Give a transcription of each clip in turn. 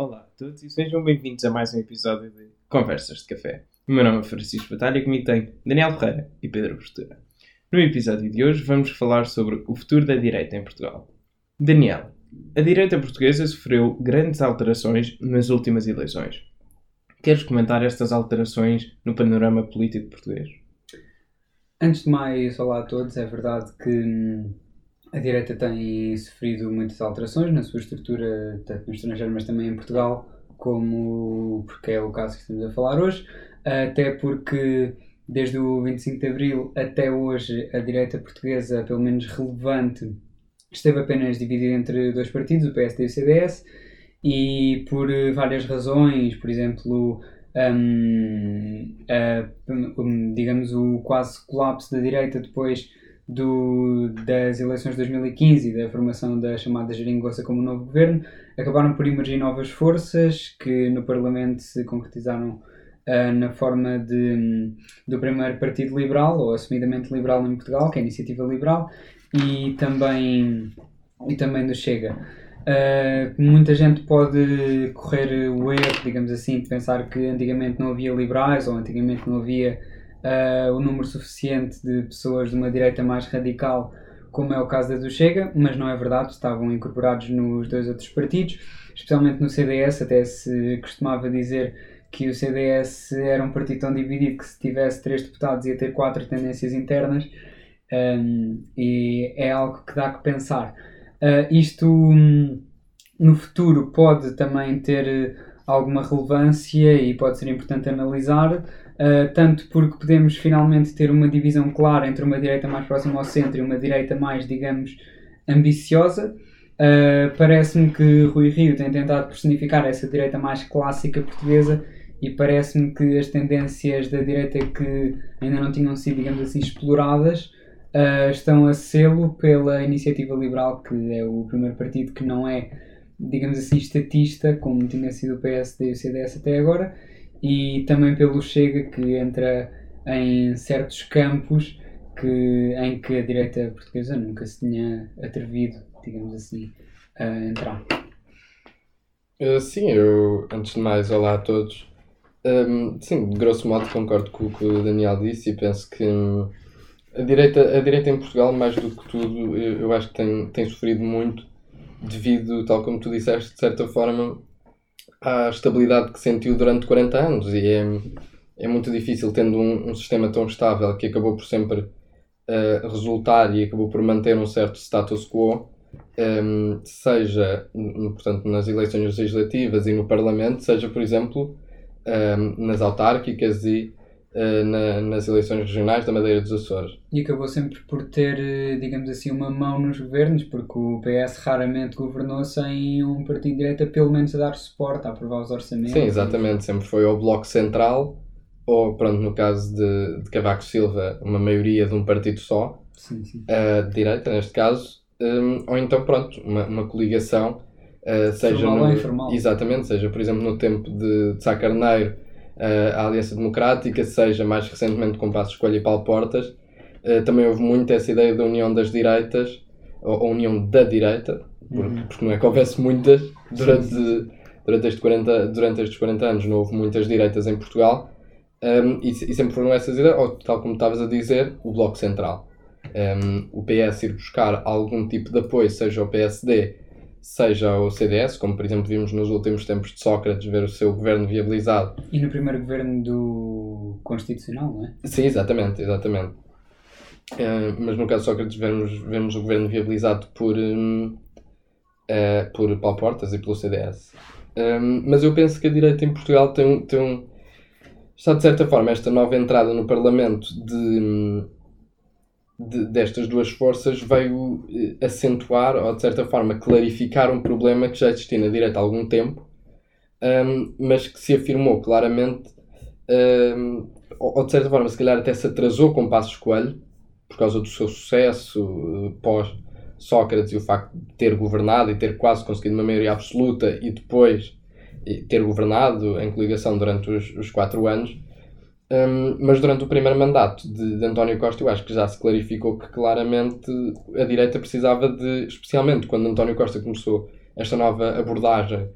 Olá a todos e sejam bem-vindos a mais um episódio de Conversas de Café. O meu nome é Francisco Batalha e comigo tem Daniel Ferreira e Pedro Postura. No episódio de hoje vamos falar sobre o futuro da direita em Portugal. Daniel, a direita portuguesa sofreu grandes alterações nas últimas eleições. Queres comentar estas alterações no panorama político português? Antes de mais, olá a todos. É verdade que hum, a direita tem sofrido muitas alterações na sua estrutura, tanto no estrangeiro, mas também em Portugal, como porque é o caso que estamos a falar hoje. Até porque desde o 25 de Abril até hoje a direita portuguesa, pelo menos relevante, esteve apenas dividida entre dois partidos, o PSD e o CDS, e por várias razões, por exemplo, um, um, digamos o quase colapso da direita depois do, das eleições de 2015 e da formação da chamada Geringonça como novo governo, acabaram por emergir novas forças que no Parlamento se concretizaram uh, na forma de, do primeiro Partido Liberal, ou assumidamente liberal em Portugal, que é a Iniciativa Liberal, e também, e também do Chega. Uh, muita gente pode correr o erro, digamos assim, de pensar que antigamente não havia liberais ou antigamente não havia uh, o número suficiente de pessoas de uma direita mais radical, como é o caso da do Chega, mas não é verdade, estavam incorporados nos dois outros partidos, especialmente no CDS, até se costumava dizer que o CDS era um partido tão dividido que se tivesse três deputados ia ter quatro tendências internas, um, e é algo que dá que pensar. Uh, isto um, no futuro pode também ter alguma relevância e pode ser importante analisar, Uh, tanto porque podemos finalmente ter uma divisão clara entre uma direita mais próxima ao centro e uma direita mais, digamos, ambiciosa. Uh, Parece-me que Rui Rio tem tentado personificar essa direita mais clássica portuguesa e parece-me que as tendências da direita que ainda não tinham sido, digamos assim, exploradas uh, estão a selo pela Iniciativa Liberal, que é o primeiro partido que não é, digamos assim, estatista, como tinha sido o PSD e o CDS até agora, e também pelo Chega que entra em certos campos que, em que a direita portuguesa nunca se tinha atrevido, digamos assim, a entrar. Uh, sim, eu, antes de mais, olá a todos. Um, sim, de grosso modo concordo com o que o Daniel disse e penso que hum, a, direita, a direita em Portugal, mais do que tudo, eu, eu acho que tem, tem sofrido muito devido, tal como tu disseste, de certa forma, à estabilidade que sentiu durante 40 anos e é, é muito difícil tendo um, um sistema tão estável que acabou por sempre uh, resultar e acabou por manter um certo status quo, um, ehm, seja portanto, nas eleições legislativas e no Parlamento, seja, por exemplo, um, ehm, nas autárquicas e uh, na, nas eleições regionais da Madeira dos Açores. E acabou sempre por ter, eh, digamos assim, uma mão nos governos, porque o PS raramente governou sem um partido de direita, pelo menos a dar suporte, a aprovar os orçamentos. Sim, exatamente. Sempre foi o Bloco Central, ou, pronto, no caso de, de Cavaco Silva, uma maioria de um partido só, sim, sim. Uh, de direita, neste caso, um, ou então, pronto, uma, uma coligação. Uh, seja Formal no. Exatamente, seja por exemplo no tempo de, de Sá Carneiro, a Aliança Democrática, seja mais recentemente com Passos Escolha e Paulo Portas, eh, também houve muito essa ideia da união das direitas, ou a união da direita, porque, uhum. porque não é que houvesse muitas durante, durante, este 40, durante estes 40 anos, não houve muitas direitas em Portugal, um, ehm, e, e, sempre foram essas ideias, ou tal como estavas a dizer, o Bloco Central. Um, ehm, o PS ir buscar algum tipo de apoio, seja o PSD, seja o CDS, como por exemplo vimos nos últimos tempos de Sócrates ver o seu governo viabilizado. E no primeiro governo do Constitucional, não é? Sim, exatamente, exatamente. Uh, mas no caso de Sócrates vemos, vemos o governo viabilizado por, um, uh, eh, por Paulo Portas e pelo CDS. Um, mas eu penso que a direita em Portugal tem, tem um, está de certa forma esta nova entrada no Parlamento de hum, de, destas duas forças veio eh, acentuar ou, de certa forma, clarificar um problema que já existia na direita há algum tempo, um, mas que se afirmou claramente, um, ou, de certa forma, se calhar até se atrasou com Passos Coelho, por causa do seu sucesso uh, pós-Sócrates e o facto de ter governado e ter quase conseguido uma maioria absoluta e depois ter governado em coligação durante os, os quatro anos um, mas durante o primeiro mandato de, de, António Costa, eu acho que já se clarificou que claramente a direita precisava de, especialmente quando António Costa começou esta nova abordagem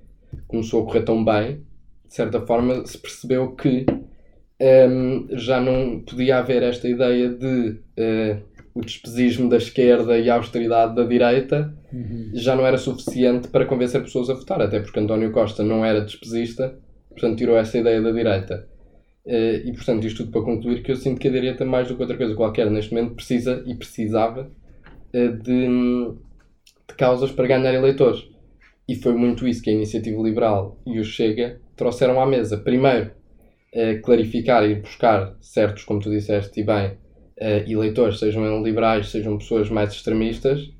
começou a correr tão bem, de certa forma se percebeu que um, já não podia haver esta ideia de uh, o despesismo da esquerda e a austeridade da direita Uhum. já não era suficiente para convencer pessoas a votar, até porque António Costa não era despesista, portanto tirou essa ideia da direita. Eh, E portanto, isto tudo para concluir que eu sinto que a direita, mais do que outra coisa qualquer, neste momento precisa e precisava eh, de, de causas para ganhar eleitores. E foi muito isso que a Iniciativa Liberal e o Chega trouxeram à mesa. Primeiro, clarificar e buscar certos, como tu disseste e bem, eh, eleitores, sejam liberais, sejam pessoas mais extremistas,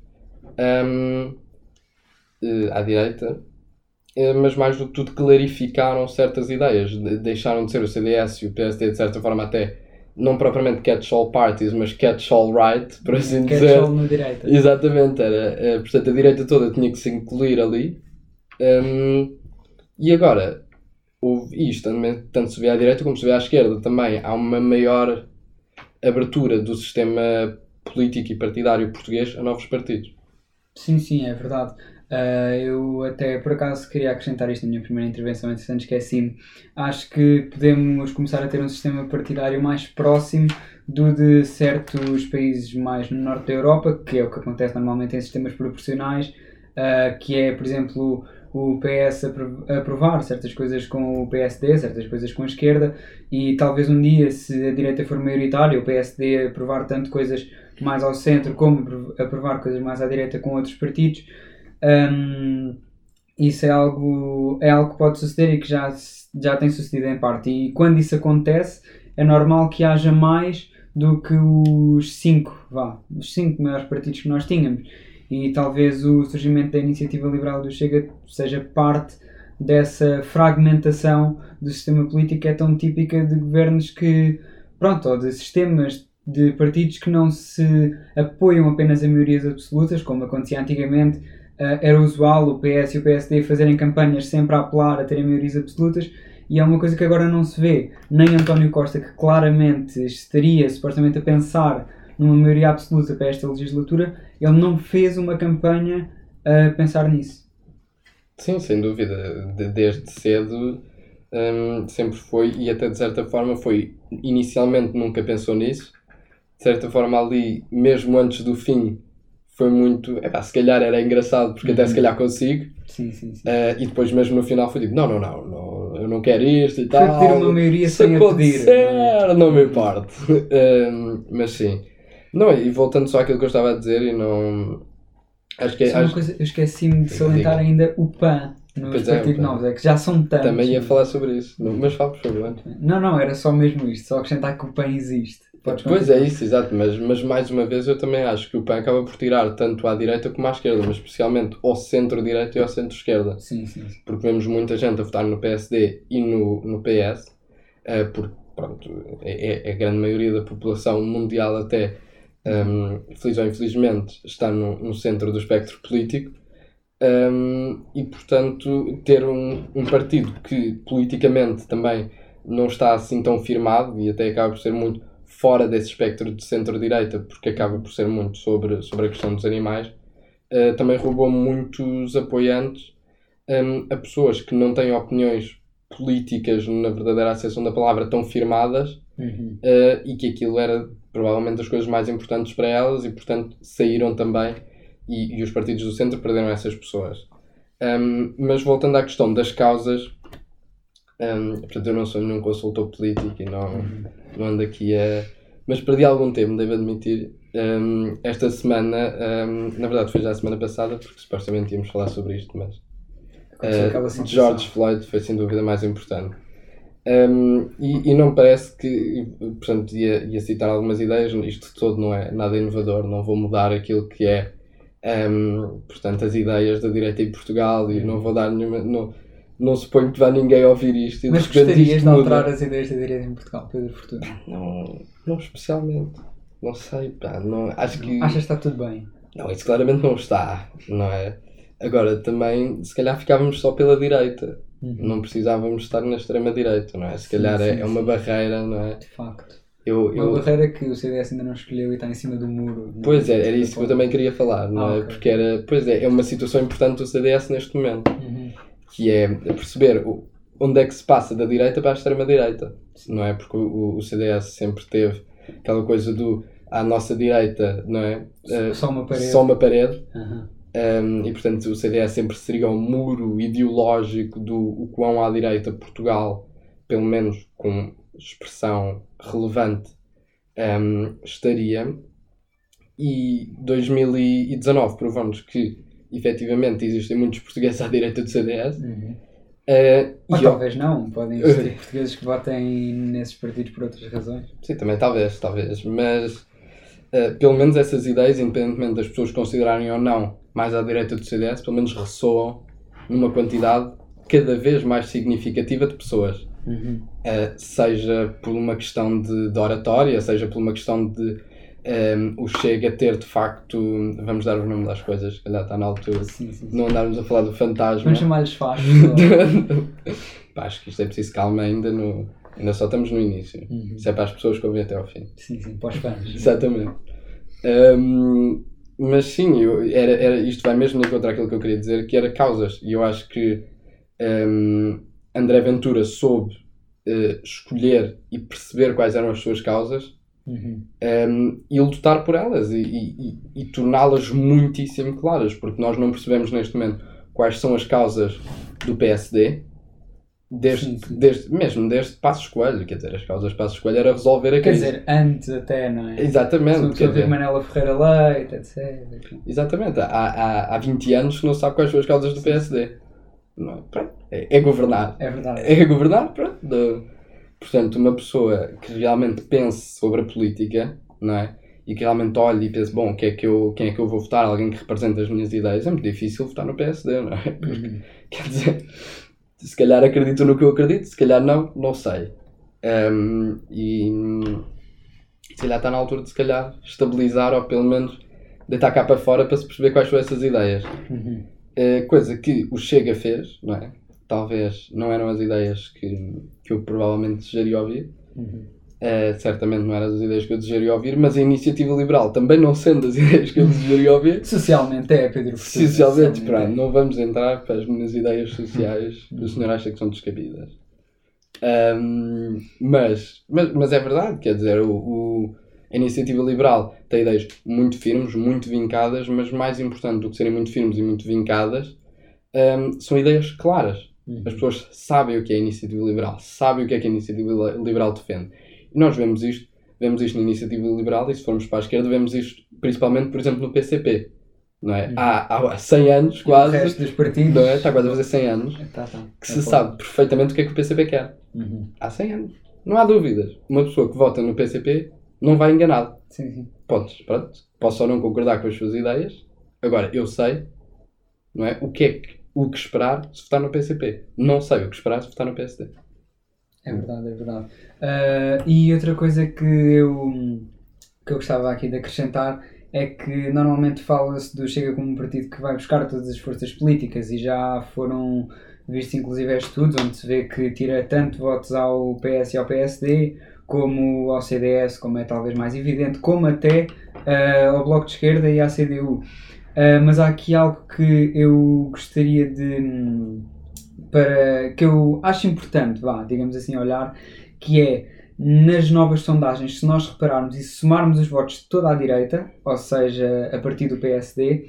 eh, à direita, mas mais do que tudo clarificaram certas ideias, de- deixaram de ser o CDS e o PSD de certa forma até não propriamente catch-all parties, mas catch-all right, por assim Quer dizer. só na direita. Exatamente, era, eh, portanto a direita toda tinha que se incluir ali. Hum, e agora, houve isto, tanto se vê à direita como se vê à esquerda também, há uma maior abertura do sistema político e partidário português a novos partidos. Sim, sim, é verdade. Ah, eu até por acaso queria acrescentar isto na minha primeira intervenção, entretanto esqueci-me. Acho que podemos começar a ter um sistema partidário mais próximo do de certos países mais no norte da Europa, que é o que acontece normalmente em sistemas proporcionais, ah, que é, por exemplo, o PS apro- aprovar certas coisas com o PSD, certas coisas com a esquerda, e talvez um dia, se a direita for maioritária, o PSD aprovar tanto coisas mais ao centro como apro- aprovar coisas mais à direita com outros partidos. Hum, isso é algo, é algo que pode suceder e que já, já tem sucedido em parte. E quando isso acontece, é normal que haja mais do que os cinco, vá, os cinco maiores partidos que nós tínhamos. E talvez o surgimento da iniciativa liberal do Chega seja parte dessa fragmentação do sistema político que é tão típica de governos que, pronto, ou de sistemas de partidos que não se apoiam apenas a maiorias absolutas, como acontecia antigamente, era usual o PS e o PSD fazerem campanhas sempre a apelar a terem maiorias absolutas e é uma coisa que agora não se vê. Nem António Costa, que claramente estaria supostamente a pensar numa maioria absoluta para esta legislatura, ele não fez uma campanha a pensar nisso. Sim, sem dúvida. De- desde cedo hum, sempre foi, e até de certa forma foi, inicialmente nunca pensou nisso. De certa forma ali, mesmo antes do fim, foi muito, epá, se calhar era engraçado porque até Uhum. se calhar consigo. Sim, sim, sim. Eh, e depois mesmo no final foi tipo, não, não, não, não eu não quero isto e Foi tal. pedir uma maioria Se sem a pedir. acontecer, não é? não me importa. Hum, mas sim. Não, e voltando só àquilo que eu estava a dizer, e não. Acho que é. Só uma acho- coisa, eu esqueci-me de salientar ainda o PAN nos Pois é, partidos PAN. novos, é que já são tantos. também ia falar sobre isso. Mas fala, por favor. Não, não, era só mesmo isto, só acrescentar que o PAN existe. Podes Pois é isso, exato, mas, mas mais uma vez eu também acho que o PAN acaba por tirar tanto à direita como à esquerda, mas especialmente ao centro-direita e ao centro-esquerda. Sim, sim. Porque vemos muita gente a votar no PSD e no, no PS, eh, porque pronto, é, é a grande maioria da população mundial até, um, feliz ou infelizmente, está no, no centro do espectro político. Um, e portanto ter um, um partido que politicamente também não está assim tão firmado e até acaba por ser muito fora desse espectro de centro-direita, porque acaba por ser muito sobre, sobre a questão dos animais, eh, também roubou muitos apoiantes hum, a pessoas que não têm opiniões políticas, na verdadeira acessão da palavra, tão firmadas Uhum. eh, e que aquilo era provavelmente das coisas mais importantes para elas e, portanto, saíram também e, e os partidos do centro perderam essas pessoas. Hum, mas voltando à questão das causas, hum, portanto, eu não sou nenhum consultor político e não, Uhum. não ando aqui a. Mas perdi algum tempo, devo admitir. Hum, esta semana, hum, na verdade foi já a semana passada, porque supostamente íamos falar sobre isto, mas Uh. George Floyd foi sem dúvida mais importante. Um, e, e não parece que, portanto, ia, ia citar algumas ideias, isto todo não é nada inovador, não vou mudar aquilo que é, um, portanto, as ideias da direita em Portugal e não vou dar nenhuma, não, não suponho que vá ninguém ouvir isto e Mas gostarias de alterar as ideias da direita em Portugal, Pedro Fortuna? Não, não especialmente, não sei, pá, não, acho que... Achas que está tudo bem? Não, isso claramente não está, não é? Agora, também, se calhar ficávamos só pela direita. Uhum. Não precisávamos estar na extrema-direita, não é? Se Sim, calhar é, sim, é uma barreira, não é? De facto. Eu, Uma eu, barreira que o CDS ainda não escolheu e está em cima do muro. pois é, era isso que eu também queria falar, não Ah, é? ok. Porque era, pois é, é uma situação importante do CDS neste momento. Uhum. Que é perceber o- onde é que se passa da direita para a extrema-direita, não é? Porque o, o CDS sempre teve aquela coisa do à nossa direita, não é? Eh, Só uma parede. Só uma parede. Aham. Um, e portanto o CDS sempre seria o muro ideológico do o quão à direita Portugal, pelo menos com expressão relevante, um, estaria. E 2019 provou-nos que efetivamente existem muitos portugueses à direita do CDS. Uhum. Uh, Ou e eu- talvez não, podem existir portugueses que votem nesses partidos por outras razões. Sim, também talvez, talvez. Mas uh, pelo menos essas ideias, independentemente das pessoas considerarem ou não mais à direita do CDS, pelo menos ressoam numa quantidade cada vez mais significativa de pessoas. Uhum. Uh, seja por uma questão de, de oratória, seja por uma questão de um, o Chega ter de facto, vamos dar o nome das coisas, se calhar está na altura, Sim, sim, sim. não andarmos a falar do fantasma. Vamos chamar-lhes fachos. Pá, acho que isto é preciso calma ainda, no, ainda só estamos no início. Uhum. Isso é para as pessoas que ouvem até ao fim. Sim, sim, para os fãs. Exatamente. Hum, mas sim, eu, era, era, isto vai mesmo encontrar aquilo que eu queria dizer, que era causas. E eu acho que hum, André Ventura soube eh, escolher e perceber quais eram as suas causas Uhum. um, e lutar por elas e, e- e- torná-las muitíssimo claras, porque nós não percebemos neste momento quais são as causas do PSD, desde, Sim, sim. desde, mesmo desde Passos Coelho, quer dizer, as causas de Passos Coelho era resolver a Quer crise. dizer, antes até, não é? Exatamente, quer dizer, Manela Ferreira Leite, etc. exatamente. Há, há, há 20 anos que não sabe quais são as causas do PSD. Não é? Pronto, é, é governar. É verdade. É governar, pronto. De- Portanto, uma pessoa que realmente pense sobre a política, não é? E que realmente olhe e pense, bom, que é que eu, quem é que eu vou votar? Alguém que represente as minhas ideias. É muito difícil votar no PSD, não é? Porque, Uhum. quer dizer, se calhar acredito no que eu acredito, se calhar não, não sei. Ehm, e se calhar está na altura de se calhar estabilizar ou pelo menos deitar cá para fora para se perceber quais são essas ideias. Uhum. Eh, coisa que o Chega fez, não é? Talvez não eram as ideias que, que eu provavelmente desejaria ouvir. Uhum. Eh, certamente não eram as ideias que eu desejaria ouvir, mas a iniciativa liberal também não sendo as ideias que eu desejaria ouvir. Socialmente é, Pedro. Socialmente, socialmente pronto, é. não vamos entrar para as minhas ideias sociais que o senhor acha que são descabidas. Ahm, mas, mas, mas é verdade, quer dizer, o, o- a iniciativa liberal tem ideias muito firmes, muito vincadas, mas mais importante do que serem muito firmes e muito vincadas, ahm, são ideias claras. Uhum. As pessoas sabem o que é a iniciativa liberal, sabem o que é que a iniciativa li- liberal defende. E nós vemos isto, vemos isto na iniciativa liberal e se formos para a esquerda vemos isto principalmente, por exemplo, no PCP. Não é? Uhum. Há, há 100 anos E quase, O resto dos partidos. não é? está quase a fazer 100 anos, Tá, tá. que É se bom. sabe perfeitamente o que é que o PCP quer. Uhum. Há 100 anos. Não há dúvidas. Uma pessoa que vota no PCP não vai enganado. Sim, sim. Podes, pronto. Posso ou não concordar com as suas ideias. Agora, eu sei, não é? O que é que, o que esperar se votar no PCP. Não sei o que esperar se votar no PSD. É verdade, é verdade. Ah, e outra coisa que eu, que eu gostava aqui de acrescentar é que normalmente fala-se do Chega como um partido que vai buscar todas as forças políticas e já foram vistos inclusive estudos onde se vê que tira tanto votos ao PS e ao PSD como ao CDS, como é talvez mais evidente, como até ah, ao Bloco de Esquerda e à CDU. Ah, mas há aqui algo que eu gostaria de hum, para que eu acho importante, vá, digamos assim, olhar, que é nas novas sondagens, se nós repararmos e somarmos os votos de toda a direita, ou seja, a partir do PSD,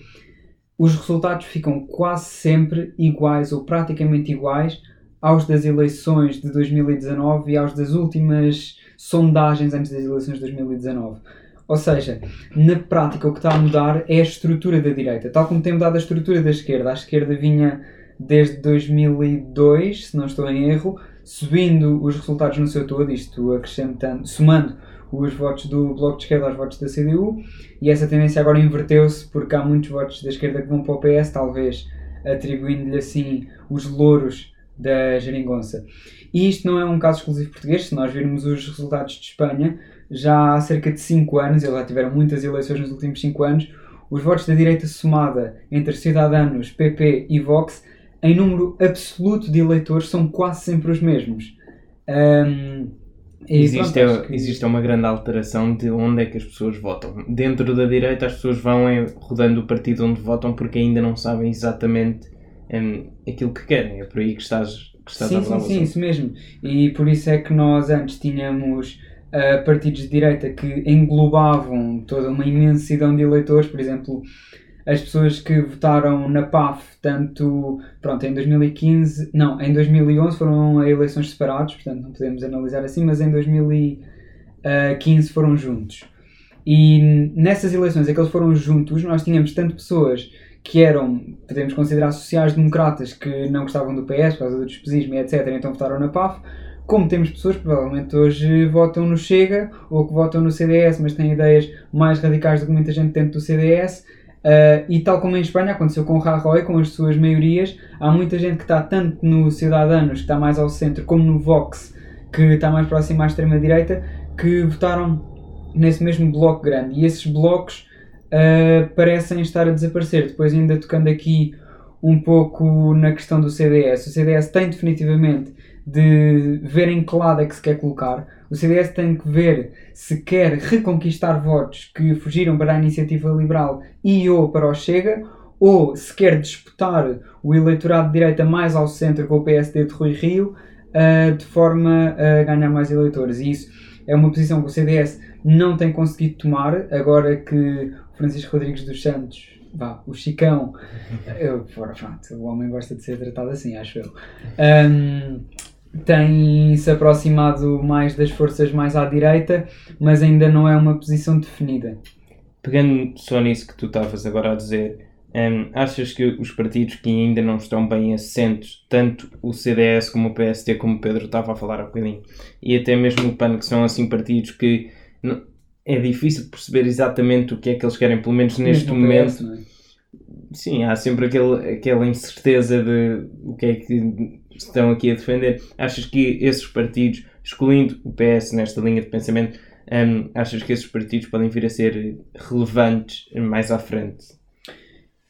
os resultados ficam quase sempre iguais ou praticamente iguais aos das eleições de 2019 e aos das últimas sondagens antes das eleições de 2019. Ou seja, na prática o que está a mudar é a estrutura da direita, tal como tem mudado a estrutura da esquerda. A esquerda vinha desde 2002, se não estou em erro, subindo os resultados no seu todo, isto acrescentando, somando os votos do Bloco de Esquerda aos votos da CDU, e essa tendência agora inverteu-se porque há muitos votos da esquerda que vão para o PS, talvez atribuindo-lhe assim os louros da geringonça. E isto não é um caso exclusivo português, se nós virmos os resultados de Espanha, já há cerca de 5 anos, eles já tiveram muitas eleições nos últimos 5 anos, os votos da direita somada entre Cidadanos, PP e Vox, em número absoluto de eleitores, são quase sempre os mesmos. E Existe, pronto, que- existe uma grande alteração de onde é que as pessoas votam. Dentro da direita, as pessoas vão em- rodando o partido onde votam porque ainda não sabem exatamente um, aquilo que querem. É por aí que estás, que estás sim, a falar. sim, sim, isso mesmo. E por isso é que nós antes tínhamos uh, partidos de direita que englobavam toda uma imensidão de eleitores, por exemplo, as pessoas que votaram na PAF, tanto pronto, em 2015, não, em 2011 foram a eleições separados, portanto não podemos analisar assim, mas em 2015 foram juntos. E nessas eleições em que eles foram juntos, nós tínhamos tanto pessoas que eram, podemos considerar, sociais-democratas que não gostavam do PS por causa do despesismo e etc., então votaram na PAF, como temos pessoas que provavelmente hoje votam no Chega ou que votam no CDS, mas têm ideias mais radicais do que muita gente dentro do CDS, Uh, e tal como em Espanha aconteceu com o Rajoy, com as suas maiorias, há muita gente que está tanto no Ciudadanos, que está mais ao centro, como no Vox, que está mais próximo à extrema-direita, que votaram nesse mesmo bloco grande. E esses blocos uh, parecem estar a desaparecer. Depois, ainda tocando aqui um pouco na questão do CDS, o CDS tem definitivamente de ver em que lado é que se quer colocar. O CDS tem que ver se quer reconquistar votos que fugiram para a iniciativa liberal e ou para o Chega, ou se quer disputar o eleitorado de direita mais ao centro com o PSD de Rui Rio, uh, de forma a ganhar mais eleitores. E isso é uma posição que o CDS não tem conseguido tomar, agora que Francisco Rodrigues dos Santos vá, o Chicão, eu, pronto, o homem gosta de ser tratado assim, acho eu. Um, tem se aproximado mais das forças mais à direita, mas ainda não é uma posição definida. Pegando só nisso que tu estavas agora a dizer, um, achas que os partidos que ainda não estão bem assentos, tanto o CDS como o PSD, como o Pedro estava a falar há bocadinho, e até mesmo o PAN, que são assim partidos que não, é difícil perceber exatamente o que é que eles querem, pelo menos neste mesmo momento. PS, é? Sim, há sempre aquele, aquela incerteza de o que é que estão aqui a defender. Achas que esses partidos, excluindo o PS nesta linha de pensamento, um, achas que esses partidos podem vir a ser relevantes mais à frente?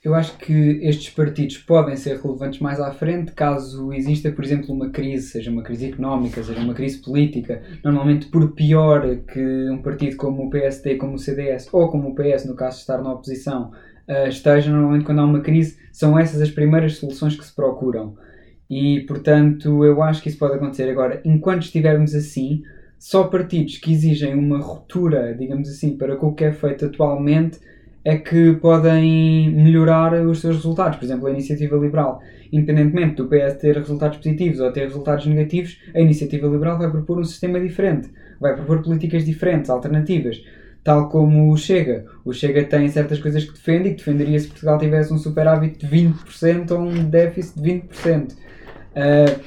Eu acho que estes partidos podem ser relevantes mais à frente caso exista, por exemplo, uma crise, seja uma crise económica, seja uma crise política. Normalmente, por pior que um partido como o PSD, como o CDS ou como o PS, no caso de estar na oposição, uh, esteja, normalmente quando há uma crise, são essas as primeiras soluções que se procuram. E, portanto, eu acho que isso pode acontecer. Agora, enquanto estivermos assim, só partidos que exigem uma ruptura, digamos assim, para com o que é feito atualmente é que podem melhorar os seus resultados. Por exemplo, a iniciativa liberal, independentemente do PS ter resultados positivos ou ter resultados negativos, a iniciativa liberal vai propor um sistema diferente, vai propor políticas diferentes, alternativas. Tal como o Chega. O Chega tem certas coisas que defende e que defenderia se Portugal tivesse um superávit de 20% ou um déficit de 20%. Uh,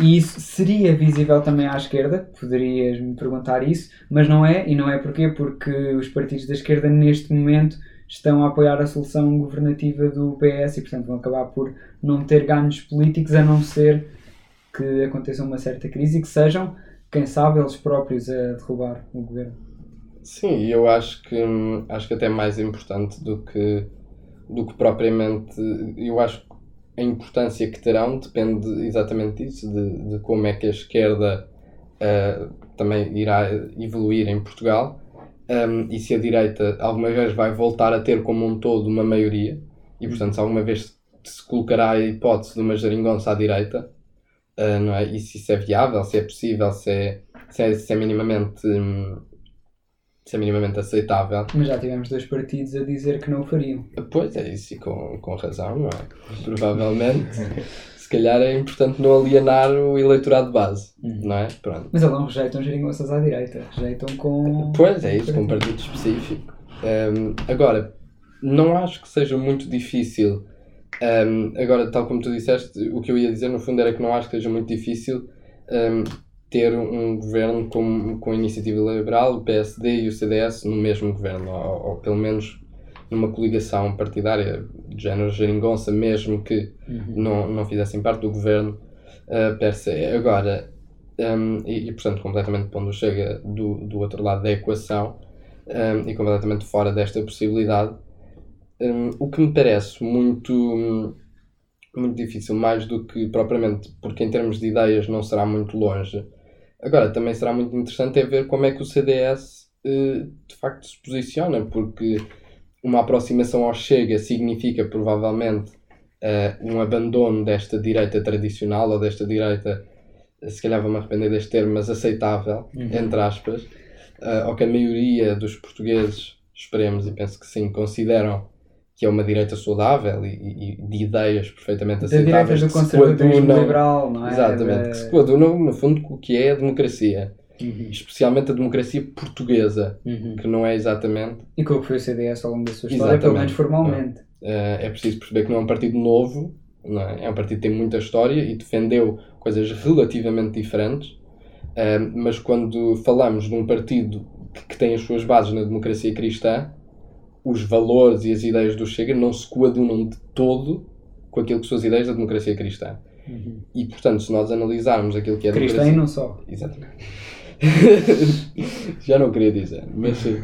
e isso seria visível também à esquerda, poderias me perguntar isso, mas não é, e não é porquê? Porque os partidos da esquerda neste momento estão a apoiar a solução governativa do PS e, portanto, vão acabar por não ter ganhos políticos a não ser que aconteça uma certa crise e que sejam, quem sabe, eles próprios a derrubar o governo. Sim, eu acho que acho que até mais importante do que do que propriamente eu acho que a importância que terão depende exatamente disso, de, de como é que a esquerda uh, também irá evoluir em Portugal um, e se a direita alguma vez vai voltar a ter como um todo uma maioria e portanto se alguma vez se colocará a hipótese de uma geringonça à direita uh, não é? e se isso é viável, se é possível, se é, se é, se é minimamente hum, se é minimamente aceitável. Mas já tivemos dois partidos a dizer que não o fariam. Pois é, isso e com, com razão, não é? Provavelmente. se calhar é importante não alienar o eleitorado de base, uhum. não é? Pronto. Mas eles não rejeitam geringonças à direita, rejeitam com. Pois é, isso, com um partido específico. Um, agora, não acho que seja muito difícil. Um, agora, tal como tu disseste, o que eu ia dizer no fundo era que não acho que seja muito difícil um, ter um governo com, com a iniciativa liberal, o PSD e o CDS no mesmo governo, ou, ou pelo menos numa coligação partidária de género geringonça, mesmo que uhum. não, não fizessem parte do governo uh, per se. Agora, um, e, e, portanto completamente pondo chega do, do outro lado da equação um, e completamente fora desta possibilidade, um, o que me parece muito, muito difícil, mais do que propriamente, porque em termos de ideias não será muito longe, Agora, também será muito interessante é ver como é que o CDS eh, de facto se posiciona, porque uma aproximação ao Chega significa provavelmente uh, um abandono desta direita tradicional ou desta direita, se calhar vou-me arrepender deste termo, mas aceitável, Uhum. entre aspas, ou que a maioria dos portugueses, esperemos e penso que sim, consideram que é uma direita saudável e, e- de ideias perfeitamente Da direita aceitáveis do conservadorismo coadunam- liberal, não é? Exatamente, Da- que se coadunam no fundo com o que é a democracia, Uhum. especialmente a democracia portuguesa, Uhum. que não é exatamente E com o que foi o CDS ao longo da sua história, pelo menos formalmente. Eh, é preciso perceber que não é um partido novo, não é? é um partido que tem muita história e defendeu coisas relativamente diferentes, Eh, mas quando falamos de um partido que, que tem as suas bases na democracia cristã, os valores e as ideias do Chega não se coadunam de todo com aquilo que são as ideias da democracia cristã. Uhum. E, portanto, se nós analisarmos aquilo que é Cristã democracia... e não só. Exatamente. Já não queria dizer, mas sim.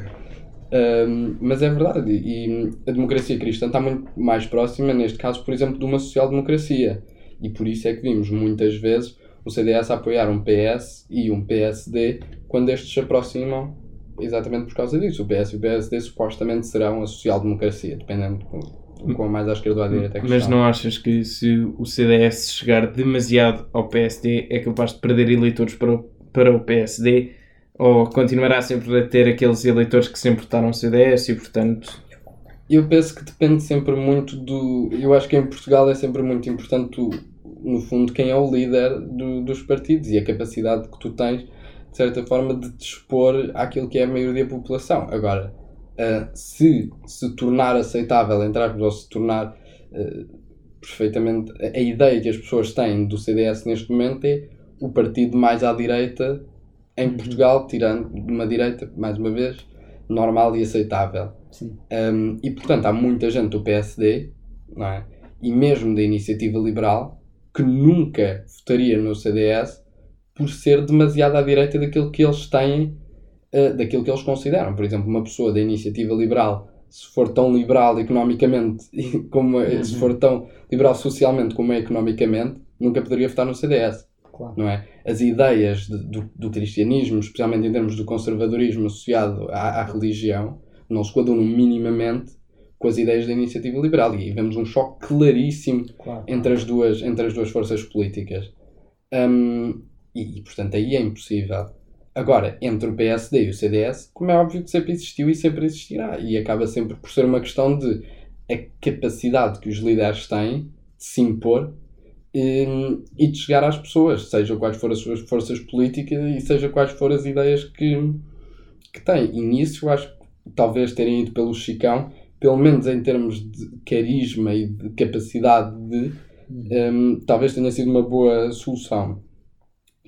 Um, mas é verdade, e a democracia cristã está muito mais próxima, neste caso, por exemplo, de uma social-democracia. E por isso é que vimos muitas vezes o CDS a apoiar um PS e um PSD quando estes se aproximam, exatamente por causa disso. O PS e o PSD supostamente serão a social-democracia, dependendo de com, com a mais à esquerda ou à direita é que Mas estão. não achas que se o CDS chegar demasiado ao PSD é capaz de perder eleitores para o, para o PSD? Ou continuará sempre a ter aqueles eleitores que sempre votaram no CDS e, portanto, Eu penso que depende sempre muito do. Eu acho que em Portugal é sempre muito importante, o- no fundo, quem é o líder do- dos partidos e a capacidade que tu tens, de certa forma, de te expor àquilo que é a maioria da população. Agora, ah, se se tornar aceitável, entre aspas, ou se tornar ah, perfeitamente. A, a ideia que as pessoas têm do CDS neste momento é o partido mais à direita em Uhum. Portugal, tirando uma direita, mais uma vez, normal e aceitável. Sim. Um, e portanto há muita gente do PSD não é? e mesmo da iniciativa liberal que nunca votaria no CDS por ser demasiado à direita daquilo que eles têm, uh, daquilo que eles consideram. Por exemplo, uma pessoa da iniciativa liberal, se for tão liberal economicamente como é- se for tão liberal socialmente como é economicamente, nunca poderia votar no CDS Claro. não é? As ideias de- do, do cristianismo, especialmente em termos do conservadorismo associado à, à religião, não se coadunam minimamente com as ideias da iniciativa liberal. E aí vemos um choque claríssimo Claro. entre as duas, entre as duas forças políticas. Hum, e, e, portanto, aí é impossível. Agora, entre o PSD e o CDS, como é óbvio que sempre existiu e sempre existirá. E acaba sempre por ser uma questão de a capacidade que os líderes têm de se impor hum, e de chegar às pessoas, seja quais forem as suas forças políticas e seja quais forem as ideias que, que têm. E nisso eu acho que talvez terem ido pelo Chicão, pelo menos em termos de carisma e de capacidade de, hum, talvez tenha sido uma boa solução.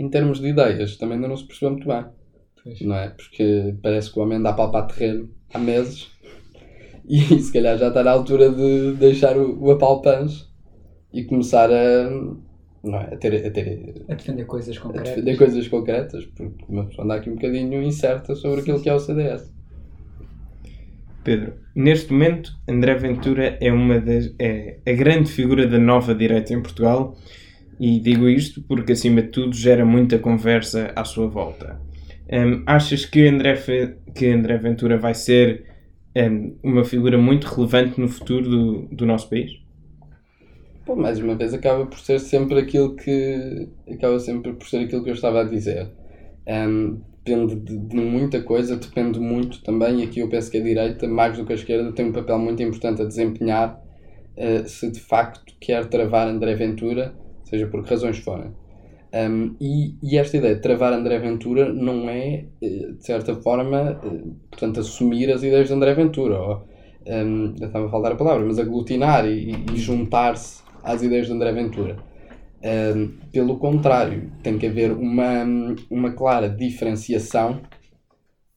Em termos de ideias, também ainda não se percebeu muito bem, Pois. não é? Porque parece que o homem anda a palpar terreno há meses e se calhar já está na altura de deixar o, o apalpãs e começar a, não é? a, ter, a, ter, A defender coisas a concretas. defender coisas concretas, porque uma pessoa anda aqui um bocadinho incerta sobre aquilo que é o CDS. Pedro, neste momento, André Ventura é uma das é a grande figura da nova direita em Portugal e digo isto porque, acima de tudo, gera muita conversa à sua volta. Hum, achas que André, que André Ventura vai ser hum, uma figura muito relevante no futuro do, do nosso país? Pô, mais uma vez acaba por ser sempre aquilo que acaba sempre por ser aquilo que eu estava a dizer. Ahm, depende de, de muita coisa, depende muito também, e aqui eu penso que a direita, mais do que a esquerda, tem um papel muito importante a desempenhar eh, se de facto quer travar André Ventura, seja por que razões forem. Ahm, e, e esta ideia de travar André Ventura não é, eh, de certa forma, eh, portanto, assumir as ideias de André Ventura, ou, ahm, já estava a faltar a palavra, mas aglutinar e, e juntar-se às ideias de André Ventura. Ahm, pelo contrário, tem que haver uma, uma clara diferenciação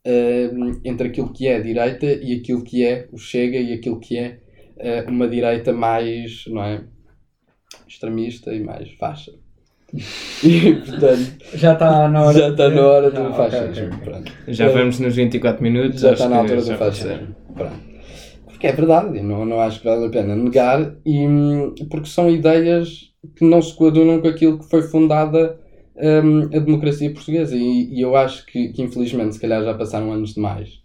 ahm, entre aquilo que é a direita e aquilo que é o Chega e aquilo que é ah, uma direita mais, não é, extremista e mais faixa. E, portanto, Já está na hora. já está na hora do fascismo. ok, ok. pronto. Já Eh, vamos nos 24 minutos. já está na altura do fascismo. Porque é verdade, e não, não acho que vale a pena negar, e, porque são ideias que não se coadunam com aquilo que foi fundada hum, a democracia portuguesa. E, e eu acho que, que, infelizmente, se calhar já passaram anos demais.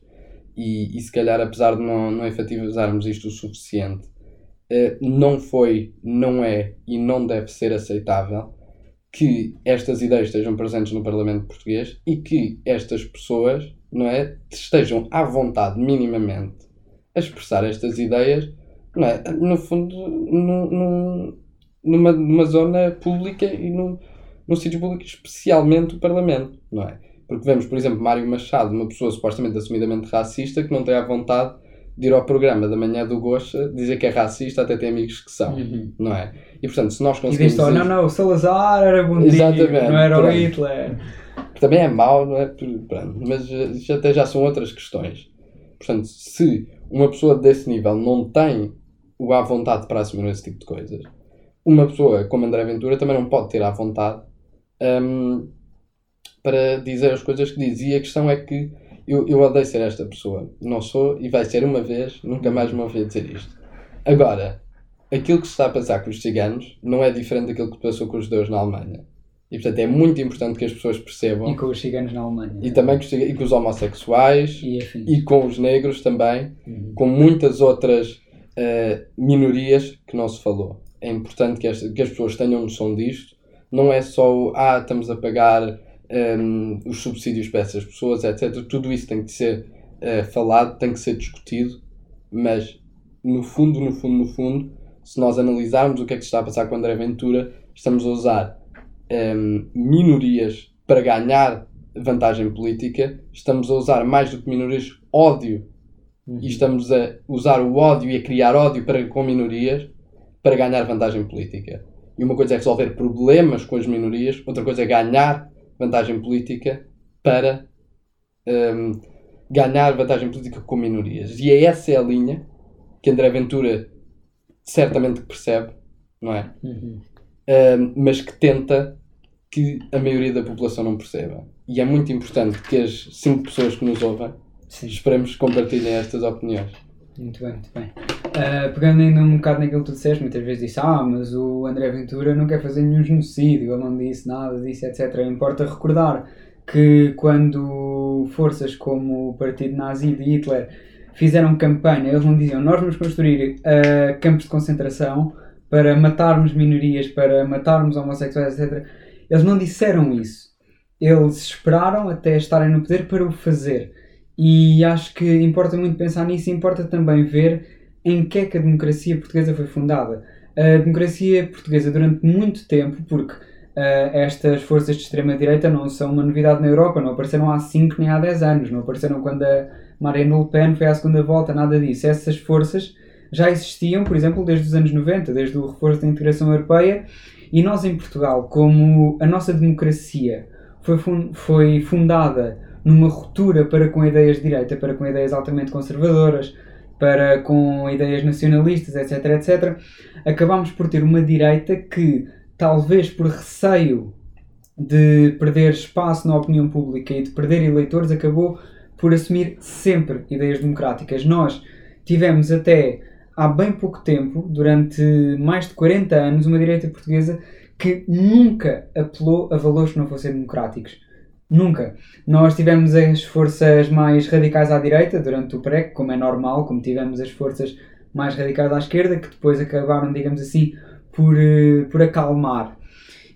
E, e se calhar, apesar de não, não efetivizarmos isto o suficiente, não foi, não é e não deve ser aceitável que estas ideias estejam presentes no Parlamento português e que estas pessoas não é, estejam à vontade, minimamente, a expressar estas ideias, não é, no fundo, numa, numa zona pública e num, num sítio público, especialmente o Parlamento, não é? Porque vemos, por exemplo, Mário Machado, uma pessoa supostamente assumidamente racista, que não tem a vontade de ir ao programa da manhã do Gocha dizer que é racista, até tem amigos que são, Uhum. não é? E portanto, se nós E conseguimos. diz só, não, não, o Salazar era bom não era o. Hitler. que também é mau, não é? Pronto, mas eh, já, até já são outras questões. Portanto, se uma pessoa desse nível não tem o à vontade para assumir esse tipo de coisas, uma pessoa como André Ventura também não pode ter à vontade hum, para dizer as coisas que diz. E a questão é que eu, eu odeio ser esta pessoa. Não sou e vai ser uma vez, nunca mais me ouvi dizer isto. Agora, aquilo que se está a passar com os ciganos não é diferente daquilo que passou com os judeus na Alemanha. E portanto é muito importante que as pessoas percebam E com os ciganos na Alemanha. e também com os, e com os homossexuais E e com os negros também, Uhum. com muitas outras eh, minorias que não se falou. É importante que, esta- que as pessoas tenham noção disto. Não é só o, ah, estamos a pagar ehm, os subsídios para essas pessoas, etc. Tudo isso tem que ser eh, falado, tem que ser discutido, mas no fundo, no fundo, no fundo, se nós analisarmos o que é que se está a passar com André Ventura, estamos a usar ehm, minorias para ganhar vantagem política, estamos a usar mais do que minorias ódio Uhum. e estamos a usar o ódio e a criar ódio para, com minorias para ganhar vantagem política. E uma coisa é resolver problemas com as minorias, outra coisa é ganhar vantagem política para hum, ganhar vantagem política com minorias. E é essa é a linha que André Ventura certamente percebe, não é? Uhum. Um, mas que tenta que a maioria da população não perceba. E é muito importante que as cinco pessoas que nos ouvem Sim. esperemos que compartilhem estas opiniões. Muito bem, muito bem. Ah, pegando ainda um bocado naquilo que tu disseste, muitas vezes disse, ah, mas o André Ventura não quer fazer nenhum genocídio, ele não disse nada disso, etc. Importa recordar que quando forças como o Partido Nazi de Hitler fizeram campanha, eles não diziam, nós vamos construir ah, campos de concentração para matarmos minorias, para matarmos homossexuais, etc. Eles não disseram isso. Eles esperaram até estarem no poder para o fazer. E acho que importa muito pensar nisso importa também ver em que é que a democracia portuguesa foi fundada. A democracia portuguesa, durante muito tempo, porque ah, estas forças de extrema-direita não são uma novidade na Europa, não apareceram há 5 nem há 10 anos, não apareceram quando a Marine Le Pen foi à segunda volta, nada disso. Essas forças já existiam, por exemplo, desde os anos 90, desde o reforço da integração europeia, e nós em Portugal, como a nossa democracia foi fundada numa ruptura para com ideias de direita, para com ideias altamente conservadoras, para com ideias nacionalistas, etc, etc, acabámos por ter uma direita que, talvez por receio de perder espaço na opinião pública e de perder eleitores, acabou por assumir sempre ideias democráticas. Nós tivemos até há bem pouco tempo, durante mais de 40 anos, uma direita portuguesa que nunca apelou a valores que não fossem democráticos. Nunca. Nós tivemos as forças mais radicais à direita durante o PREC, como é normal, como tivemos as forças mais radicais à esquerda, que depois acabaram, digamos assim, por, eh, por acalmar.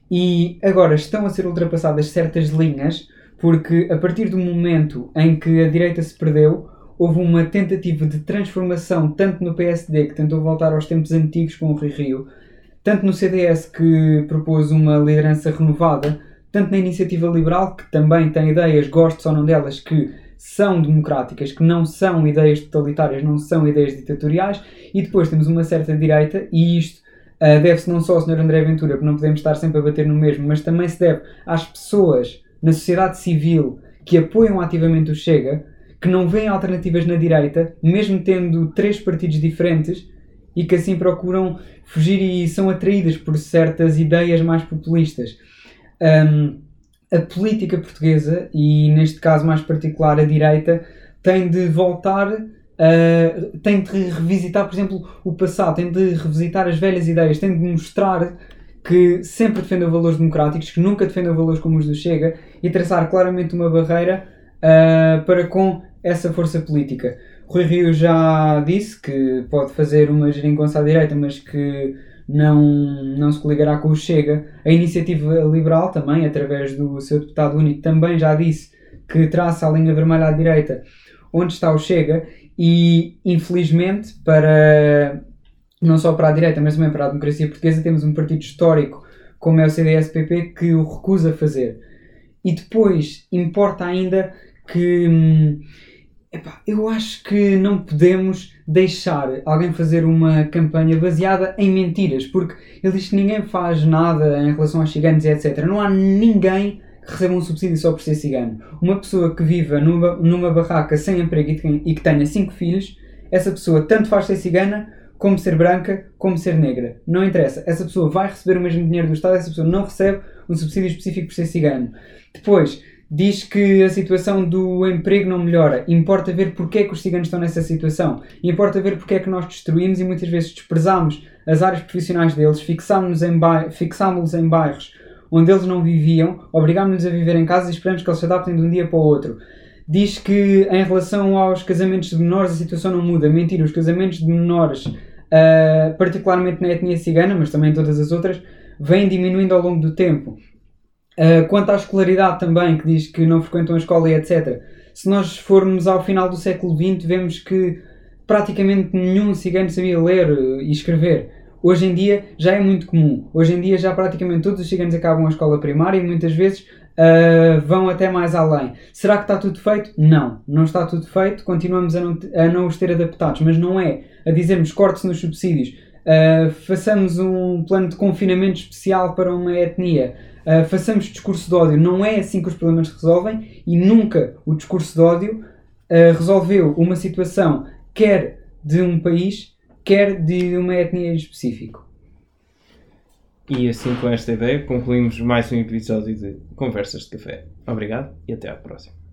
E agora estão a ser ultrapassadas certas linhas, porque a partir do momento em que a direita se perdeu, houve uma tentativa de transformação, tanto no PSD, que tentou voltar aos tempos antigos com o Rui Rio, tanto no CDS, que propôs uma liderança renovada, tanto na iniciativa liberal, que também tem ideias, gosto ou não delas, que são democráticas, que não são ideias totalitárias, não são ideias ditatoriais, e depois temos uma certa direita, e isto ah, deve-se não só ao Sr. André Ventura, porque não podemos estar sempre a bater no mesmo, mas também se deve às pessoas na sociedade civil que apoiam ativamente o Chega, que não veem alternativas na direita, mesmo tendo três partidos diferentes, e que assim procuram fugir e são atraídas por certas ideias mais populistas. Um, a política portuguesa, e neste caso mais particular a direita, tem de voltar, a- tem de revisitar, por exemplo, o passado, tem de revisitar as velhas ideias, tem de mostrar que sempre defendeu valores democráticos, que nunca defendeu valores como os do Chega, e traçar claramente uma barreira ah, para com essa força política. Rui Rio já disse que pode fazer uma geringonça à direita, mas que não, não se coligará com o Chega. A Iniciativa Liberal também, através do seu deputado único, também já disse que traça a linha vermelha à direita onde está o Chega e, infelizmente, para não só para a direita, mas também para a democracia portuguesa, temos um partido histórico como é o CDS-PP que o recusa fazer. E depois, importa ainda que... Hum, epá, eu acho que não podemos deixar alguém fazer uma campanha baseada em mentiras, porque ele diz que ninguém faz nada em relação aos ciganos e etc. Não há ninguém que receba um subsídio só por ser cigano. Uma pessoa que viva numa, numa barraca sem emprego e que tenha cinco filhos, essa pessoa tanto faz ser cigana como ser branca, como ser negra. Não interessa. Essa pessoa vai receber o mesmo dinheiro do Estado, essa pessoa não recebe um subsídio específico por ser cigano. Depois, diz que a situação do emprego não melhora. Importa ver porque é que os ciganos estão nessa situação. Importa ver porque é que nós destruímos e muitas vezes desprezamos as áreas profissionais deles, fixámos-los em, em bairros onde eles não viviam, obrigámos-los a viver em casa e esperamos que eles se adaptem de um dia para o outro. Diz que em relação aos casamentos de menores a situação não muda. Mentira, os casamentos de menores, uh, particularmente na etnia cigana, mas também em todas as outras, vêm diminuindo ao longo do tempo. Uh, quanto à escolaridade também, que diz que não frequentam a escola e etc. Se nós formos ao final do século XX, vemos que praticamente nenhum cigano sabia ler e escrever. Hoje em dia já é muito comum. Hoje em dia já praticamente todos os ciganos acabam a escola primária e muitas vezes uh, vão até mais além. Será que está tudo feito? Não, não está tudo feito. Continuamos a não, a não os ter adaptados, mas não é a dizermos cortes nos subsídios, uh, façamos um plano de confinamento especial para uma etnia. Uh, façamos discurso de ódio. Não é assim que os problemas se resolvem e nunca o discurso de ódio resolveu uma situação, quer de um país, quer de uma etnia em específico. E assim, com esta ideia, concluímos mais um episódio de Conversas de Café. Obrigado e até à próxima.